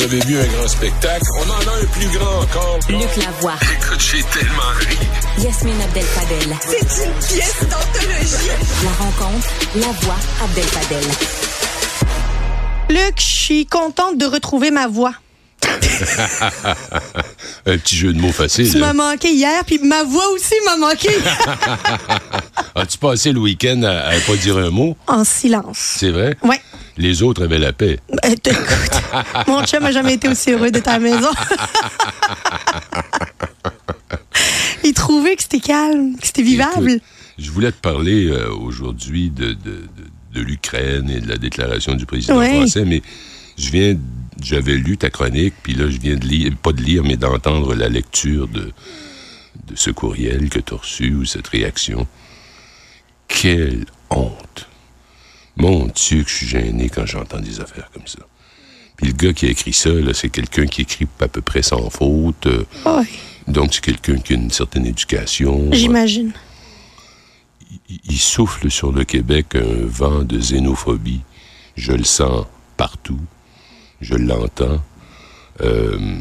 Vous avez vu un grand spectacle? On en a un plus grand encore. Luc Lavoie. Écoute, j'ai tellement ri. Yasmine Abdel-Fadel. C'est une pièce d'anthologie. La rencontre, la voix Abdel-Fadel. Luc, je suis contente de retrouver ma voix. Un petit jeu de mots facile. Tu m'as manqué hier, puis ma voix aussi m'a manqué. As-tu passé le week-end à, à pas dire un mot? en silence. C'est vrai? Ouais. Les autres avaient la paix. T- écoute, mon chum n'a jamais été aussi heureux d'être à la maison. Il trouvait que c'était calme, que c'était vivable. Écoute, je voulais te parler euh, aujourd'hui de, de, de- de l'Ukraine et de la déclaration du président Ouais. français, mais je viens, j'avais lu ta chronique, puis là, je viens de lire, pas de lire, mais d'entendre la lecture de, de ce courriel que tu as reçu ou cette réaction. Quelle honte! Mon Dieu, que je suis gêné quand j'entends des affaires comme ça. Puis le gars qui a écrit ça, c'est quelqu'un qui écrit à peu près sans faute. euh, donc, c'est quelqu'un qui a une certaine éducation. j'imagine. Il- il souffle sur le Québec un vent de xénophobie. Je le sens partout. Je l'entends. Euh,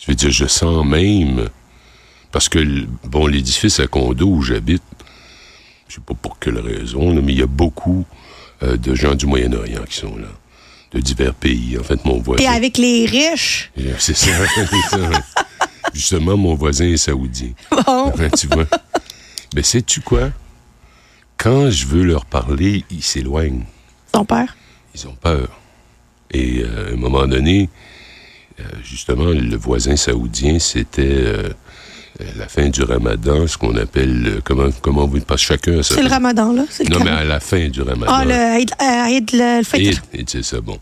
je veux dire, je sens même, parce que, bon, l'édifice à condo où j'habite, je sais pas pour quelle raison, là, mais il y a beaucoup euh, de gens du Moyen-Orient qui sont là, de divers pays. En fait, mon voisin... Et avec les riches, C'est ça. Justement, mon voisin est saoudien. bon, Hein, tu vois? Mais sais-tu quoi? Quand je veux leur parler, ils s'éloignent. son père? Ils ont peur. Et euh, à un moment donné, euh, justement, le voisin saoudien, c'était la fin du ramadan, ce qu'on appelle, euh, comment, comment vous, parce chacun C'est le ramadan, là. Le Non, mais à la fin du ramadan. Ah, le Eid, euh. Eid, Eid, c'est ça, bon.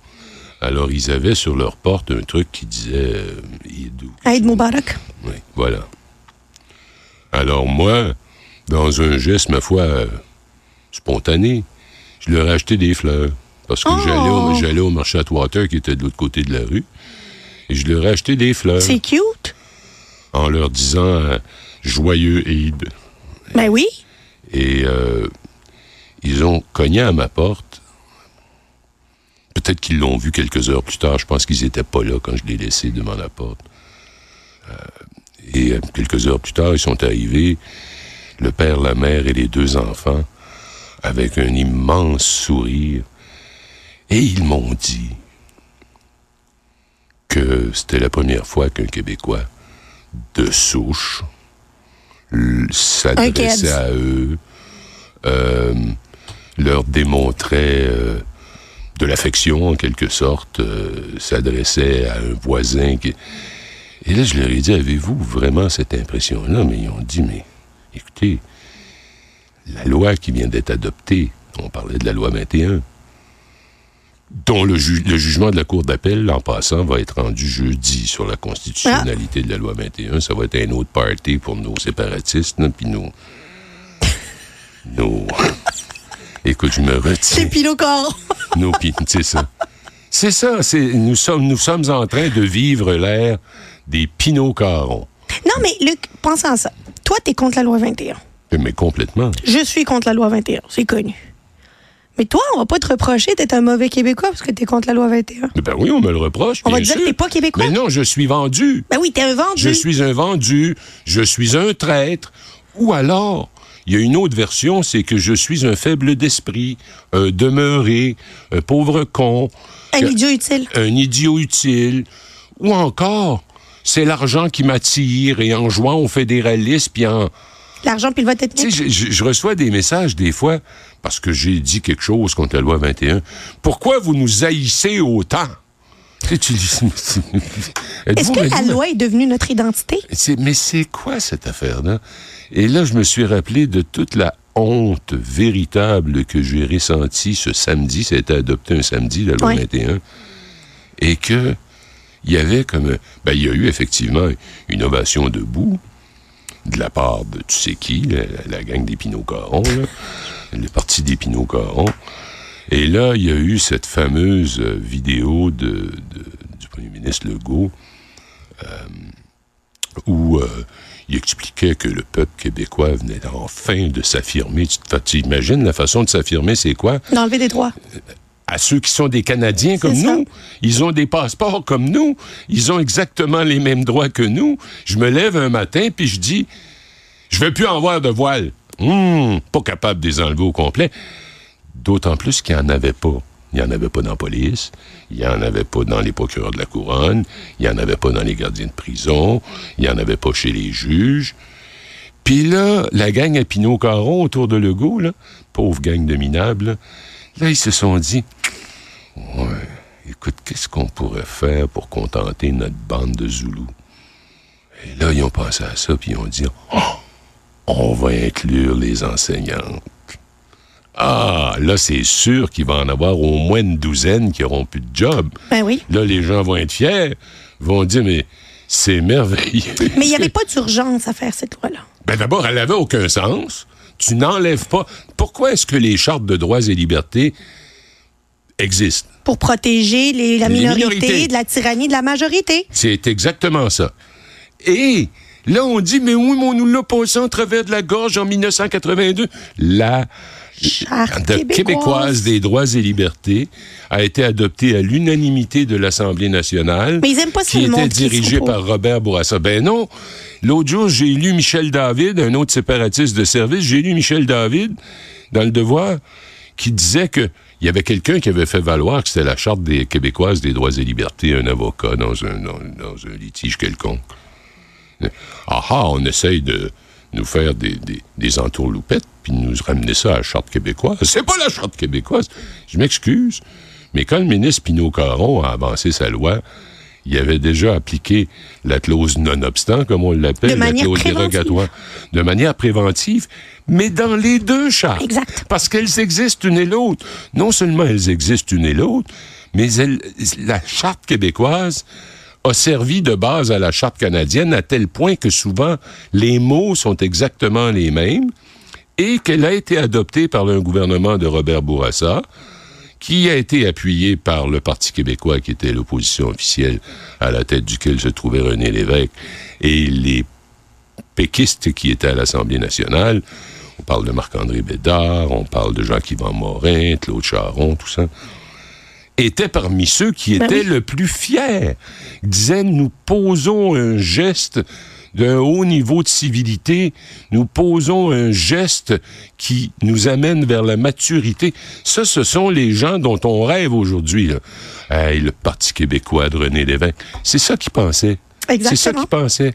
Alors, ils avaient sur leur porte un truc qui disait euh, Eid ou- Eid Mubarak. Oui, voilà. Alors moi, dans un geste, ma foi, euh, spontané, je leur ai acheté des fleurs. Parce que Oh! j'allais, au, au marché Atwater, qui était de l'autre côté de la rue, et je leur ai acheté des fleurs C'est cute. En leur disant euh, Joyeux Eid. Ben oui. Et euh, ils ont cogné à ma porte. Peut-être qu'ils l'ont vu quelques heures plus tard. Je pense qu'ils n'étaient pas là quand je l'ai laissé devant la porte. Euh, et quelques heures plus tard, ils sont arrivés, le père, la mère et les deux enfants, avec un immense sourire. Et ils m'ont dit que c'était la première fois qu'un Québécois de souche. S'adressait à eux, euh, leur démontrait euh, de l'affection en quelque sorte, euh, s'adressait à un voisin qui... Et là, je leur ai dit, avez-vous vraiment cette impression-là? Mais ils ont dit, mais écoutez, la loi qui vient d'être adoptée, on parlait de la loi 21, dont le, ju- le jugement de la Cour d'appel, en passant, va être rendu jeudi sur la constitutionnalité de la loi 21. Ça va être un autre party pour nos séparatistes, puis nos... nos... Écoute, je me retiens. C'est Coron. Nos c'est ça. C'est ça, c'est, nous, sommes, nous sommes en train de vivre l'ère des Pinot Carons. Non, mais Luc, pense à ça. Toi, t'es contre la loi 21. Mais complètement. Je suis contre la loi 21. C'est connu. Mais toi, on va pas te reprocher d'être un mauvais Québécois parce que t'es contre la loi 21. Mais Ben oui, on me le reproche. On va te dire que t'es pas Québécois. Mais non, je suis vendu. Ben oui, t'es un vendu. Je suis un vendu. Je suis un traître. Ou alors, il y a une autre version, c'est que je suis un faible d'esprit, un demeuré, un pauvre con, un que- idiot utile. un idiot utile. Ou encore, c'est l'argent qui m'attire et en jouant au fédéralisme, puis en, L'argent puis le vote Tu ethnique. je- je reçois des messages des fois parce que j'ai dit quelque chose contre la loi 21. Pourquoi vous nous haïssez autant? Est-ce que la loi est devenue notre identité? Mais c'est quoi cette affaire-là? Et là, je me suis rappelé de toute la honte véritable que j'ai ressentie ce samedi. Ça a été adopté un samedi, la loi Oui. 21. Et que il y avait comme... Ben, il y a eu effectivement une ovation debout de la part de tu sais qui, la, la- gang des Pinot-Caron, là, le parti des Pinot-Caron. Et là, il y a eu cette fameuse euh, vidéo de, de- du premier ministre Legault euh, où euh, il expliquait que le peuple québécois venait enfin de s'affirmer. Tu imagines la façon de s'affirmer, c'est quoi? D'enlever des droits. à ceux qui sont des Canadiens comme nous. Ils ont des passeports comme nous. Ils ont exactement les mêmes droits que nous. Je me lève un matin puis je dis, je veux plus en voir de voile. Hum, pas capable de les enlever au complet. D'autant plus qu'il n'y en avait pas. Il n'y en avait pas dans la police, il n'y en avait pas dans les procureurs de la couronne, il n'y en avait pas dans les gardiens de prison, il n'y en avait pas chez les juges. Puis là, la gang à Pinot Caron autour de Legault, là, pauvre gang de minables, là, ils se sont dit Ouais, écoute, qu'est-ce qu'on pourrait faire pour contenter notre bande de Zoulous? Et là, ils ont pensé à ça, puis ils ont dit Oh, on va inclure les enseignantes. Ah, là, c'est sûr qu'il va en avoir au moins une douzaine qui auront plus de job. Ben oui. Là, les gens vont être fiers, vont dire, mais c'est merveilleux. Mais il n'y avait pas d'urgence à faire cette loi-là. Ben d'abord, elle n'avait aucun sens. Tu n'enlèves pas. Pourquoi est-ce que les chartes de droits et libertés existent? Pour protéger les- la Les minorité minorités. de la tyrannie de la majorité. C'est exactement ça. Et là, on dit, mais oui, mais on nous l'a passé en travers de la gorge en 1982. La Charte de québécoise. québécoise des droits et libertés a été adoptée à l'unanimité de l'Assemblée nationale. Mais ils aiment pas qui était dirigée par Robert Bourassa. Ben non. L'autre jour, j'ai lu Michel David, un autre séparatiste de service. J'ai lu Michel David dans Le Devoir qui disait que il y avait quelqu'un qui avait fait valoir que c'était la Charte des Québécoises des droits et libertés, un avocat dans un, dans, dans un litige quelconque. Ah ah, on essaye de nous faire des, des, des entourloupettes puis de nous ramener ça à la Charte québécoise. C'est pas la Charte québécoise. Je m'excuse. Mais quand le ministre Pinot Caron a avancé sa loi, il avait déjà appliqué la clause non-obstant, comme on l'appelle, la clause préventive. dérogatoire, de manière préventive, mais dans les deux chartes. Exact. Parce qu'elles existent une et l'autre. Non seulement elles existent une et l'autre, mais elles- la charte québécoise a servi de base à la charte canadienne à tel point que souvent les mots sont exactement les mêmes et qu'elle a été adoptée par le gouvernement de Robert Bourassa, qui a été appuyé par le Parti québécois, qui était l'opposition officielle à la tête duquel se trouvait René Lévesque, et les péquistes qui étaient à l'Assemblée nationale. On parle de Marc-André Bédard, on parle de Jean-Yvan Morin, Claude Charon, tout ça étaient parmi ceux qui Ben étaient oui. le plus fiers. Ils disaient, nous posons un geste d'un haut niveau de civilité, nous posons un geste qui nous amène vers la maturité. Ça, ce sont les gens dont on rêve aujourd'hui. Hey, le Parti québécois de René Lévesque. C'est ça qu'ils pensaient. C'est ça qu'ils pensaient.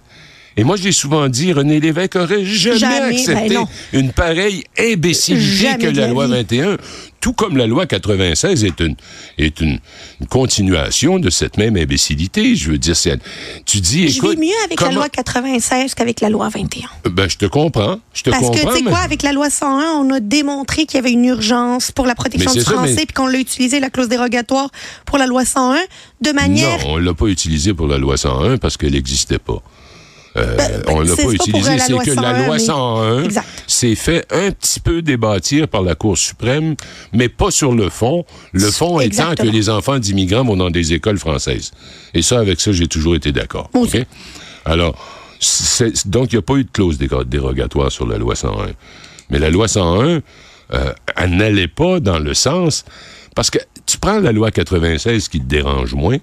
Et moi, j'ai souvent dit, René Lévesque aurait jamais, Jamais, accepté ben non. une pareille imbécilité Jamais que la loi vie. 21, tout comme la loi 96 est une, est une, une continuation de cette même imbécilité. Je veux dire, tu dis, Je écoute... vis mieux avec la loi 96 qu'avec la loi 21. Ben, je te comprends. Je te Parce comprends. que, tu sais mais- quoi, avec la loi 101, on a démontré qu'il y avait une urgence pour la protection du ça, français, mais- puis qu'on l'a utilisé, la clause dérogatoire, pour la loi 101, de manière... Non, on l'a pas utilisé pour la loi 101 parce qu'elle n'existait pas. Euh, Ben, on l'a pas utilisé, la c'est que la 101, loi mais- 101 Exact. s'est fait un petit peu débattir par la Cour suprême, mais pas sur le fond. Le fond étant que les enfants d'immigrants vont dans des écoles françaises. Et ça, avec ça, j'ai toujours été d'accord. Alors, donc, il n'y a pas eu de clause déro- dérogatoire sur la loi 101. Mais la loi 101, euh, elle n'allait pas dans le sens... Parce que tu prends la loi 96 qui te dérange moins,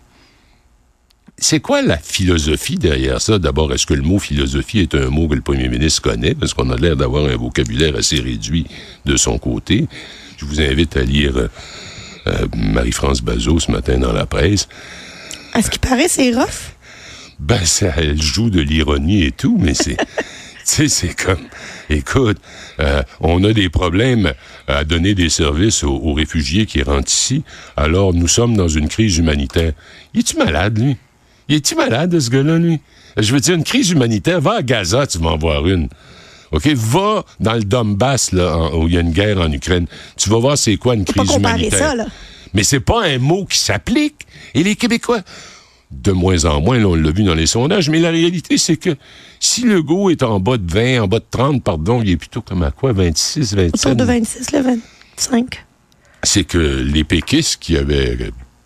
c'est quoi la philosophie derrière ça? D'abord, est-ce que le mot philosophie est un mot que le premier ministre connaît? Parce qu'on a l'air d'avoir un vocabulaire assez réduit de son côté. Je vous invite à lire euh, euh, Marie-France Bazot ce matin dans la presse. À ce qui paraît, c'est rough. Ben, ça, elle joue de l'ironie et tout, mais c'est... Tu sais, c'est comme, écoute, euh, on a des problèmes à donner des services aux, aux réfugiés qui rentrent ici, alors nous sommes dans une crise humanitaire. Il est-tu malade, lui? Il est-tu malade, ce gars-là, lui? Je veux dire, une crise humanitaire, va à Gaza, tu vas en voir une. OK? Va dans le Donbass, là, en- où il y a une guerre en Ukraine. Tu vas voir c'est quoi une crise humanitaire. ça, là. Mais c'est pas un mot qui s'applique. Et les Québécois, de moins en moins, là, on l'a vu dans les sondages, mais la réalité, c'est que si le go est en bas de 20, en bas de 30, pardon, il est plutôt comme à quoi, 26, Autour 27? de 26, le 25. C'est que les péquistes qui avaient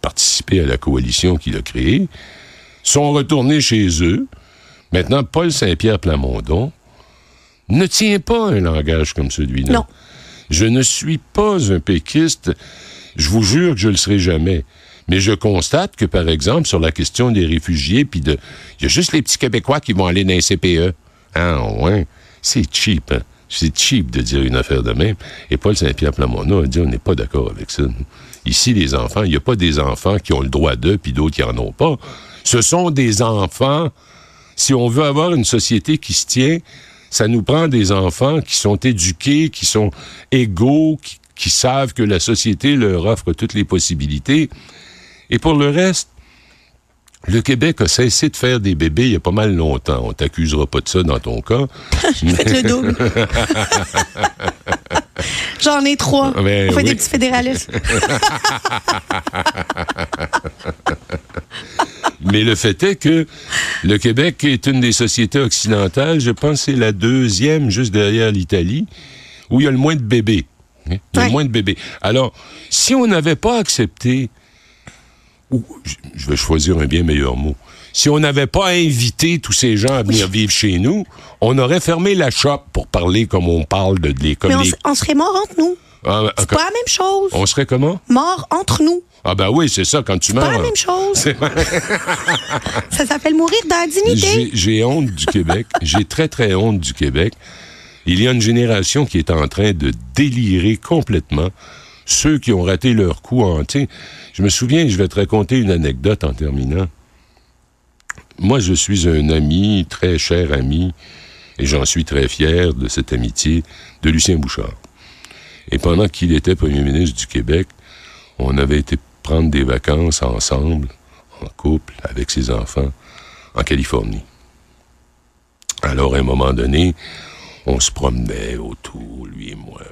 participé à la coalition qu'il a créée sont retournés chez eux. Maintenant, Paul Saint-Pierre Plamondon ne tient pas un langage comme celui-là. Non. Je ne suis pas un péquiste Je vous jure que je le serai jamais. Mais je constate que, par exemple, sur la question des réfugiés, puis de. Il y a juste les petits Québécois qui vont aller dans les CPE. Ah, ouais. C'est cheap, hein? C'est cheap de dire une affaire de même. Et Paul Saint-Pierre Plamondon a dit on n'est pas d'accord avec ça. Ici, les enfants, il n'y a pas des enfants qui ont le droit d'eux, puis d'autres qui n'en ont pas. Ce sont des enfants. Si on veut avoir une société qui se tient, ça nous prend des enfants qui sont éduqués, qui sont égaux, qui, qui savent que la société leur offre toutes les possibilités. Et pour le reste, le Québec a cessé de faire des bébés il y a pas mal longtemps. On t'accusera pas de ça dans ton cas. Faites le double. J'en ai trois. Ben On fait oui. des petits fédéralistes. Mais le fait est que le Québec est une des sociétés occidentales, je pense que c'est la deuxième, juste derrière l'Italie, où il y a le moins de bébés. hein. Il y a Ouais. le moins de bébés. Alors, si on n'avait pas accepté, ou je vais choisir un bien meilleur mot, si on n'avait pas invité tous ces gens à venir vivre chez nous, on aurait fermé la shop pour parler comme on parle de, de les, comme Mais on, les- s- on serait mort entre nous. Ah, C'est pas la même chose. on serait comment? Mort entre nous. Ah ben oui, c'est ça, quand tu Pas meurs. la même chose. C'est. Ça s'appelle mourir dans la dignité. J'ai- honte du Québec. J'ai très, très honte du Québec. Il y a une génération qui est en train de délirer complètement. Ceux qui ont raté leur coup en... Je me souviens, je vais te raconter une anecdote en terminant. Moi, je suis un ami, très cher ami, et j'en suis très fier de cette amitié, de Lucien Bouchard. Et pendant qu'il était premier ministre du Québec, on avait été prendre des vacances ensemble, en couple, avec ses enfants, en Californie. Alors, à un moment donné, on se promenait autour, lui et moi.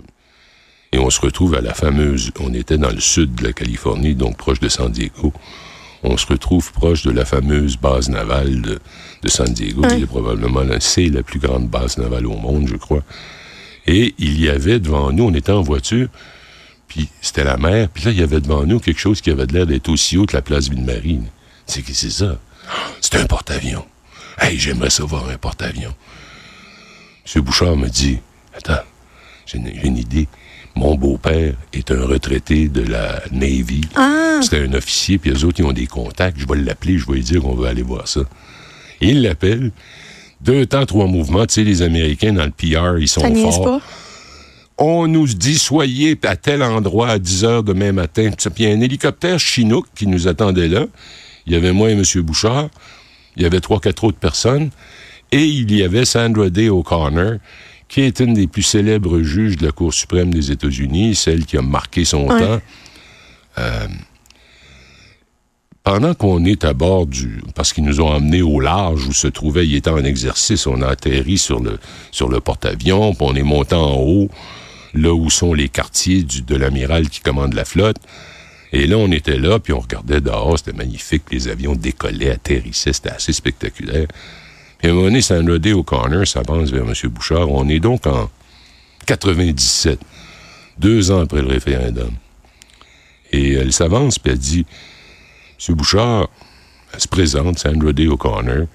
Et on se retrouve à la fameuse... On était dans le sud de la Californie, donc proche de San Diego. On se retrouve proche de la fameuse base navale de, de San Diego, qui est probablement la, c'est la plus grande base navale au monde, je crois. Et il y avait devant nous, on était en voiture, puis c'était la mer, puis là, il y avait devant nous quelque chose qui avait l'air d'être aussi haut que la place Ville-Marie. C'est que c'est ça. C'est un porte-avions. Hey, j'aimerais savoir un porte-avions. M. Bouchard me dit, attends, j'ai une, j'ai une idée. Mon beau-père est un retraité de la Navy. Ah. C'était un officier, puis eux autres, ils ont des contacts. Je vais l'appeler, je vais lui dire qu'on veut aller voir ça. Et il l'appelle. Deux temps, trois mouvements. Tu sais, les Américains, dans le PR, ils sont Ça forts. pas? On nous dit, soyez à tel endroit à 10 heures demain matin. Puis il y a un hélicoptère Chinook qui nous attendait là. Il y avait moi et M. Bouchard. Il y avait trois, quatre autres personnes. Et il y avait Sandra Day O'Connor, qui est une des plus célèbres juges de la Cour suprême des États-Unis, celle qui a marqué son Ouais. temps? Euh, pendant qu'on est à bord du... Parce qu'ils nous ont emmenés au large où se trouvait... Il était en exercice. On a atterri sur le, sur le porte-avions, puis on est monté en haut, là où sont les quartiers du- de l'amiral qui commande la flotte. Et là, on était là, puis on regardait dehors. C'était magnifique. Les avions décollaient, atterrissaient. C'était assez spectaculaire. Puis à un moment donné, Sandra O'Connor s'avance vers M. Bouchard. On est donc en 97, deux ans après le référendum. Et elle s'avance, puis elle dit M. Bouchard, elle se présente, Sandra Day O'Connor.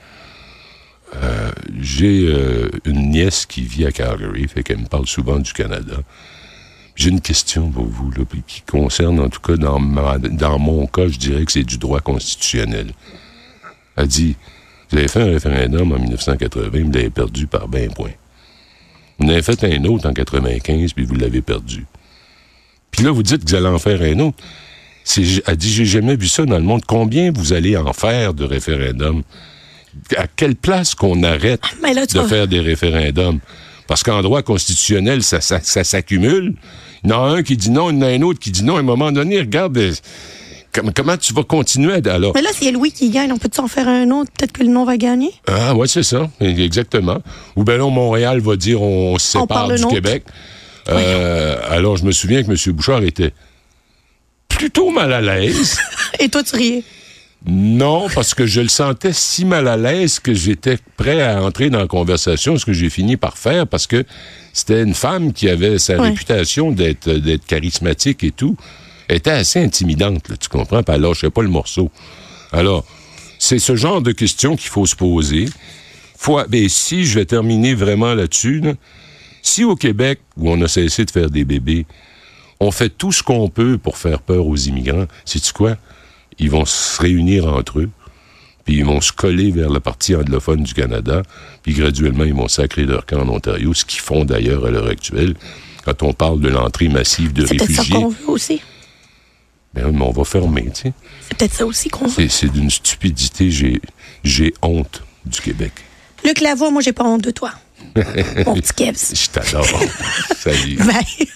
Euh, J'ai euh, une nièce qui vit à Calgary, fait qu'elle me parle souvent du Canada. J'ai une question pour vous, là, qui concerne, en tout cas, dans, ma- dans mon cas, je dirais que c'est du droit constitutionnel. Elle dit Vous avez fait un référendum en 1980, vous l'avez perdu par 20 points. Vous en avez fait un autre en 95, puis vous l'avez perdu. Puis là, vous dites que vous allez en faire un autre. Elle dit, j'ai jamais vu ça dans le monde. Combien vous allez en faire de référendums? À quelle place qu'on arrête Mais là, tu de vas- faire des référendums? Parce qu'en droit constitutionnel, ça, ça- ça s'accumule. Il y en a un qui dit non, il y en a un autre qui dit non. À un moment donné, regarde, com- comment tu vas continuer. Alors, Mais là, a Louis qui gagne, on peut-tu en faire un autre? Peut-être que le nom va gagner? ah, ouais, c'est ça, exactement. Ou ben là, Montréal va dire on, se sépare du. Québec. Euh, alors, je me souviens que M. Bouchard était plutôt mal à l'aise. Et toi, tu riais? Non, parce que je le sentais si mal à l'aise que j'étais prêt à entrer dans la conversation, ce que j'ai fini par faire, parce que c'était une femme qui avait sa Ouais. réputation d'être charismatique et tout. Elle était assez intimidante, là, tu comprends? Puis elle lâchait pas le morceau. Alors, c'est ce genre de questions qu'il faut se poser. Faut, ben, si je vais terminer vraiment là-dessus, là, si au Québec, où on a cessé de faire des bébés, On fait tout ce qu'on peut pour faire peur aux immigrants. Sais-tu quoi? Ils vont se réunir entre eux, puis ils vont se coller vers la partie anglophone du Canada, puis graduellement, ils vont sacrer leur camp en Ontario, ce qu'ils font d'ailleurs à l'heure actuelle. Quand on parle de l'entrée massive de C'est peut-être ça réfugiés, qu'on veut aussi. Ben, mais on va fermer, tu sais. C'est peut-être ça aussi qu'on veut. C'est- d'une stupidité. J'ai, j'ai honte du Québec. Luc Lavoie, moi, j'ai pas honte de toi. Mon petit Kevs. Je t'adore. Salut. Bye.